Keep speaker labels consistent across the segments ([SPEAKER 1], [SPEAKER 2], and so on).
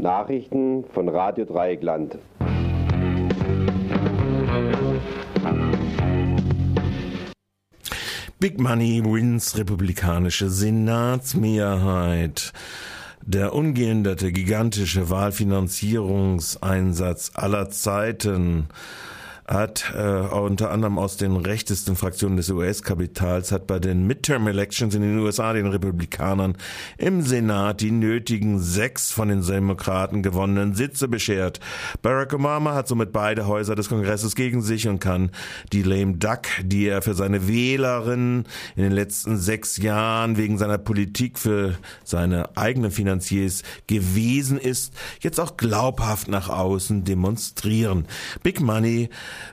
[SPEAKER 1] Nachrichten von Radio Dreieckland.
[SPEAKER 2] Big Money wins republikanische Senatsmehrheit. Der ungehinderte gigantische Wahlfinanzierungseinsatz aller Zeiten hat äh, unter anderem aus den rechtesten Fraktionen des US-Kapitals hat bei den Midterm Elections in den USA den Republikanern im Senat die nötigen sechs von den Demokraten gewonnenen Sitze beschert. Barack Obama hat somit beide Häuser des Kongresses gegen sich und kann die lame duck, die er für seine Wählerinnen in den letzten sechs Jahren wegen seiner Politik für seine eigenen Finanziers gewesen ist, jetzt auch glaubhaft nach außen demonstrieren. Big Money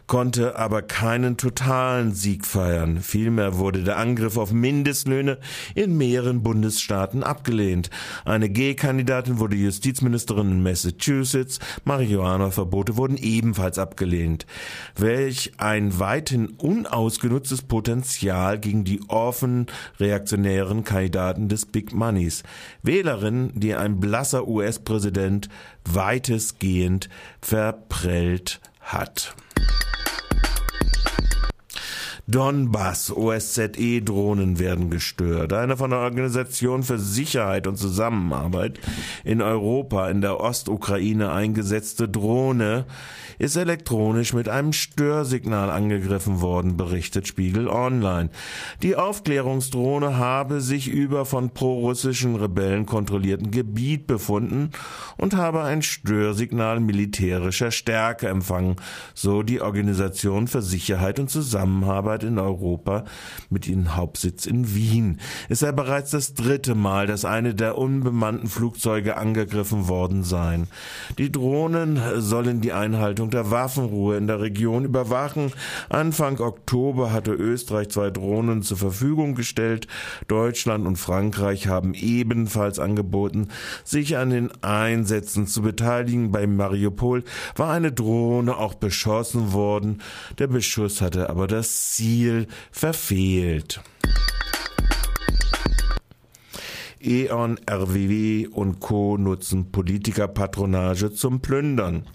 [SPEAKER 2] konnte aber keinen totalen Sieg feiern. Vielmehr wurde der Angriff auf Mindestlöhne in mehreren Bundesstaaten abgelehnt. Eine G-Kandidatin wurde Justizministerin in Massachusetts. Marihuana-Verbote wurden ebenfalls abgelehnt. Welch ein weithin unausgenutztes Potenzial gegen die offen reaktionären Kandidaten des Big Moneys. Wählerinnen, die ein blasser US-Präsident weitestgehend verprellt hat. Donbass OSZE-Drohnen werden gestört. Eine von der Organisation für Sicherheit und Zusammenarbeit in Europa in der Ostukraine eingesetzte Drohne ist elektronisch mit einem Störsignal angegriffen worden, berichtet Spiegel Online. Die Aufklärungsdrohne habe sich über von prorussischen Rebellen kontrollierten Gebiet befunden und habe ein Störsignal militärischer Stärke empfangen, so die Organisation für Sicherheit und Zusammenarbeit in Europa mit ihrem Hauptsitz in Wien. Es sei bereits das dritte Mal, dass eine der unbemannten Flugzeuge angegriffen worden seien. Die Drohnen sollen die Einhaltung der Waffenruhe in der Region überwachen. Anfang Oktober hatte Österreich zwei Drohnen zur Verfügung gestellt. Deutschland und Frankreich haben ebenfalls angeboten, sich an den Einsätzen zu beteiligen. Bei Mariupol war eine Drohne auch beschossen worden. Der Beschuss hatte aber das Ziel verfehlt. E.ON, RWW und Co. nutzen Politikerpatronage zum Plündern.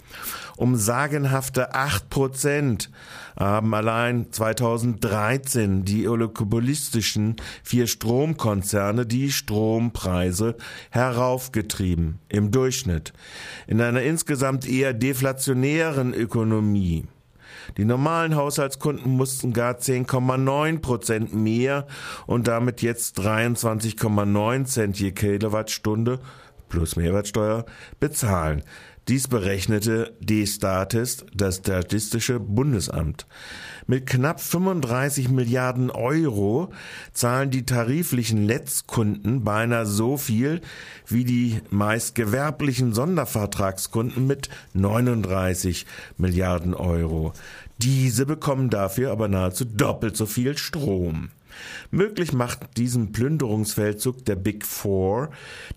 [SPEAKER 2] Um sagenhafte acht Prozent haben allein 2013 die oligopolistischen vier Stromkonzerne die Strompreise heraufgetrieben, im Durchschnitt. In einer insgesamt eher deflationären Ökonomie die normalen Haushaltskunden mussten gar 10,9 Prozent mehr und damit jetzt 23,9 Cent je Kilowattstunde plus Mehrwertsteuer bezahlen. Dies berechnete D-Statist, das Statistische Bundesamt. Mit knapp 35 Milliarden Euro zahlen die tariflichen Netzkunden beinahe so viel wie die meist gewerblichen Sondervertragskunden mit 39 Milliarden Euro. Diese bekommen dafür aber nahezu doppelt so viel Strom. Möglich macht diesen Plünderungsfeldzug der Big Four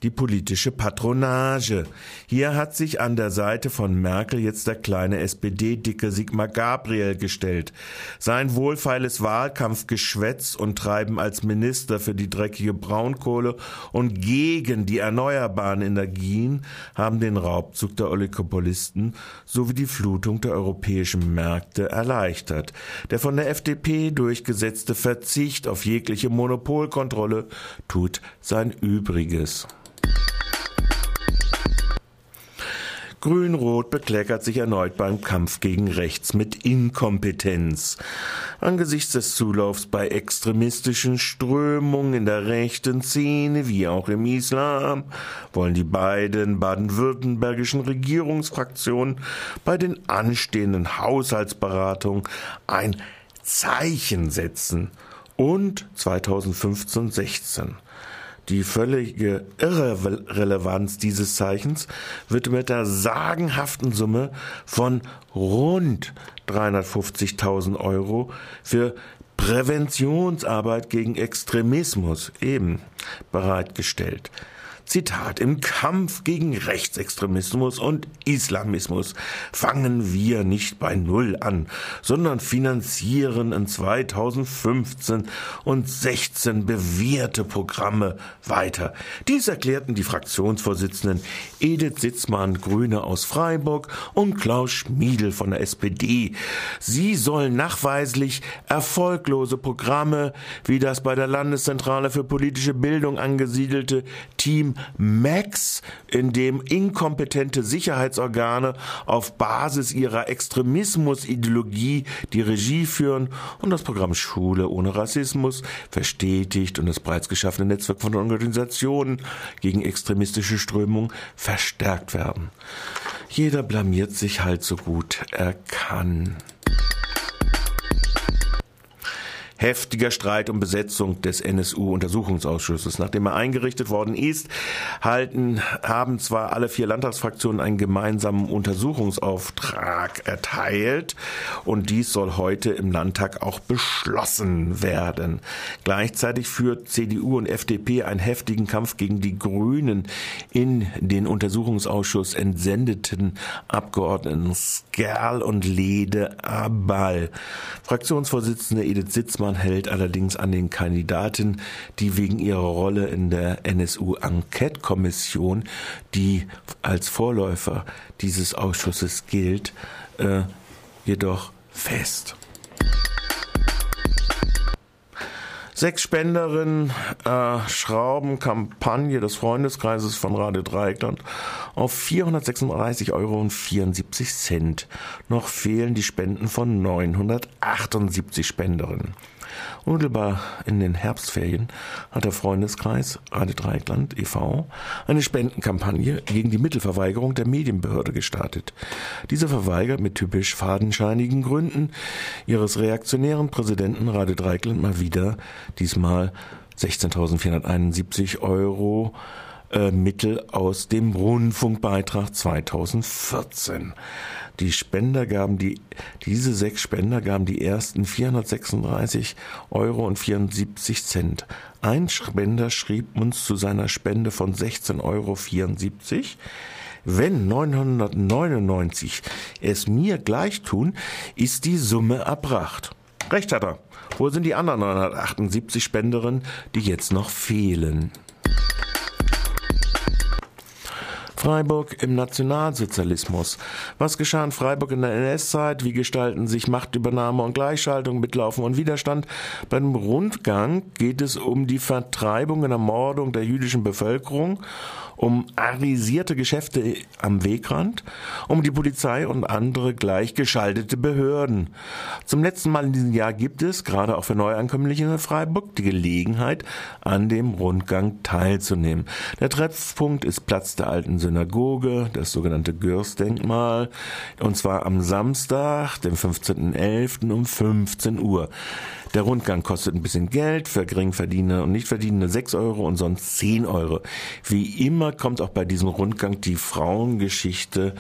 [SPEAKER 2] die politische Patronage. Hier hat sich an der Seite von Merkel jetzt der kleine SPD-Dicke Sigmar Gabriel gestellt. Sein wohlfeiles Wahlkampfgeschwätz und Treiben als Minister für die dreckige Braunkohle und gegen die erneuerbaren Energien haben den Raubzug der Oligopolisten sowie die Flutung der europäischen Märkte erleichtert. Der von der FDP durchgesetzte Verzicht auf jegliche jegliche Monopolkontrolle tut sein Übriges. Grün-Rot bekleckert sich erneut beim Kampf gegen Rechts mit Inkompetenz. Angesichts des Zulaufs bei extremistischen Strömungen in der rechten Szene wie auch im Islam wollen die beiden baden-württembergischen Regierungsfraktionen bei den anstehenden Haushaltsberatungen ein Zeichen setzen und 2015-16. Die völlige Irrelevanz dieses Zeichens wird mit der sagenhaften Summe von rund 350.000 Euro für Präventionsarbeit gegen Extremismus eben bereitgestellt. Zitat, im Kampf gegen Rechtsextremismus und Islamismus fangen wir nicht bei Null an, sondern finanzieren in 2015 und 16 bewährte Programme weiter. Dies erklärten die Fraktionsvorsitzenden Edith Sitzmann, Grüne aus Freiburg und Klaus Schmiedel von der SPD. Sie sollen nachweislich erfolglose Programme wie das bei der Landeszentrale für politische Bildung angesiedelte Team MAX, in dem inkompetente Sicherheitsorgane auf Basis ihrer Extremismusideologie die Regie führen und das Programm Schule ohne Rassismus verstetigt und das bereits geschaffene Netzwerk von Organisationen gegen extremistische Strömungen verstärkt werden. Jeder blamiert sich halt so gut er kann. Heftiger Streit um Besetzung des NSU-Untersuchungsausschusses. Nachdem er eingerichtet worden ist, halten, haben zwar alle vier Landtagsfraktionen einen gemeinsamen Untersuchungsauftrag erteilt und dies soll heute im Landtag auch beschlossen werden. Gleichzeitig führt CDU und FDP einen heftigen Kampf gegen die Grünen in den Untersuchungsausschuss entsendeten Abgeordneten Skerl und Lede Abal. Fraktionsvorsitzende Edith Sitzmann Bussmann hält allerdings an den Kandidaten, die wegen ihrer Rolle in der NSU-Enquete-Kommission, die als Vorläufer dieses Ausschusses gilt, äh, jedoch fest. Sechs Spenderinnen äh, schrauben Kampagne des Freundeskreises von Radio Dreieckland auf 436,74 Euro. Noch fehlen die Spenden von 978 Spenderinnen. Unmittelbar in den Herbstferien hat der Freundeskreis Radio Dreieckland e.V. eine Spendenkampagne gegen die Mittelverweigerung der Medienbehörde gestartet. Diese verweigert mit typisch fadenscheinigen Gründen ihres reaktionären Präsidenten Radio Dreieckland mal wieder diesmal 16.471 Euro äh, Mittel aus dem Rundfunkbeitrag 2014. Die Spender gaben die, diese sechs Spender gaben die ersten 436 Euro und 74 Cent. Ein Spender schrieb uns zu seiner Spende von 16,74 Euro. Wenn 999 es mir gleich tun, ist die Summe erbracht. Recht hat er. Wo sind die anderen 978 Spenderinnen, die jetzt noch fehlen? Freiburg im Nationalsozialismus. Was geschah in Freiburg in der NS-Zeit? Wie gestalten sich Machtübernahme und Gleichschaltung, Mitlaufen und Widerstand? Beim Rundgang geht es um die Vertreibung und Ermordung der jüdischen Bevölkerung um arisierte Geschäfte am Wegrand, um die Polizei und andere gleichgeschaltete Behörden. Zum letzten Mal in diesem Jahr gibt es, gerade auch für Neuankömmliche in Freiburg, die Gelegenheit, an dem Rundgang teilzunehmen. Der Treffpunkt ist Platz der alten Synagoge, das sogenannte Gürs-Denkmal, und zwar am Samstag, dem 15.11. um 15 Uhr. Der Rundgang kostet ein bisschen Geld, für Geringverdiener und Nichtverdienende 6 Euro und sonst 10 Euro. Wie immer kommt auch bei diesem Rundgang die Frauengeschichte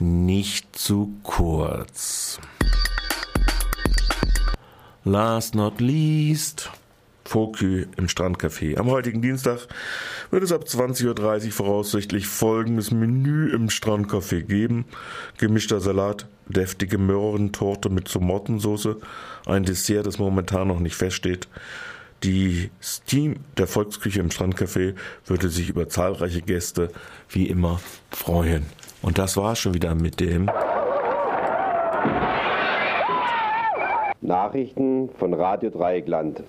[SPEAKER 2] nicht zu kurz. Last not least, Fokü im Strandcafé. Am heutigen Dienstag wird es ab 20.30 Uhr voraussichtlich folgendes Menü im Strandcafé geben. Gemischter Salat, deftige Möhrentorte mit Tomotensauce, ein Dessert, das momentan noch nicht feststeht. Die Steam der Volksküche im Strandcafé würde sich über zahlreiche Gäste wie immer freuen. Und das war schon wieder mit dem
[SPEAKER 1] Nachrichten von Radio Dreieckland.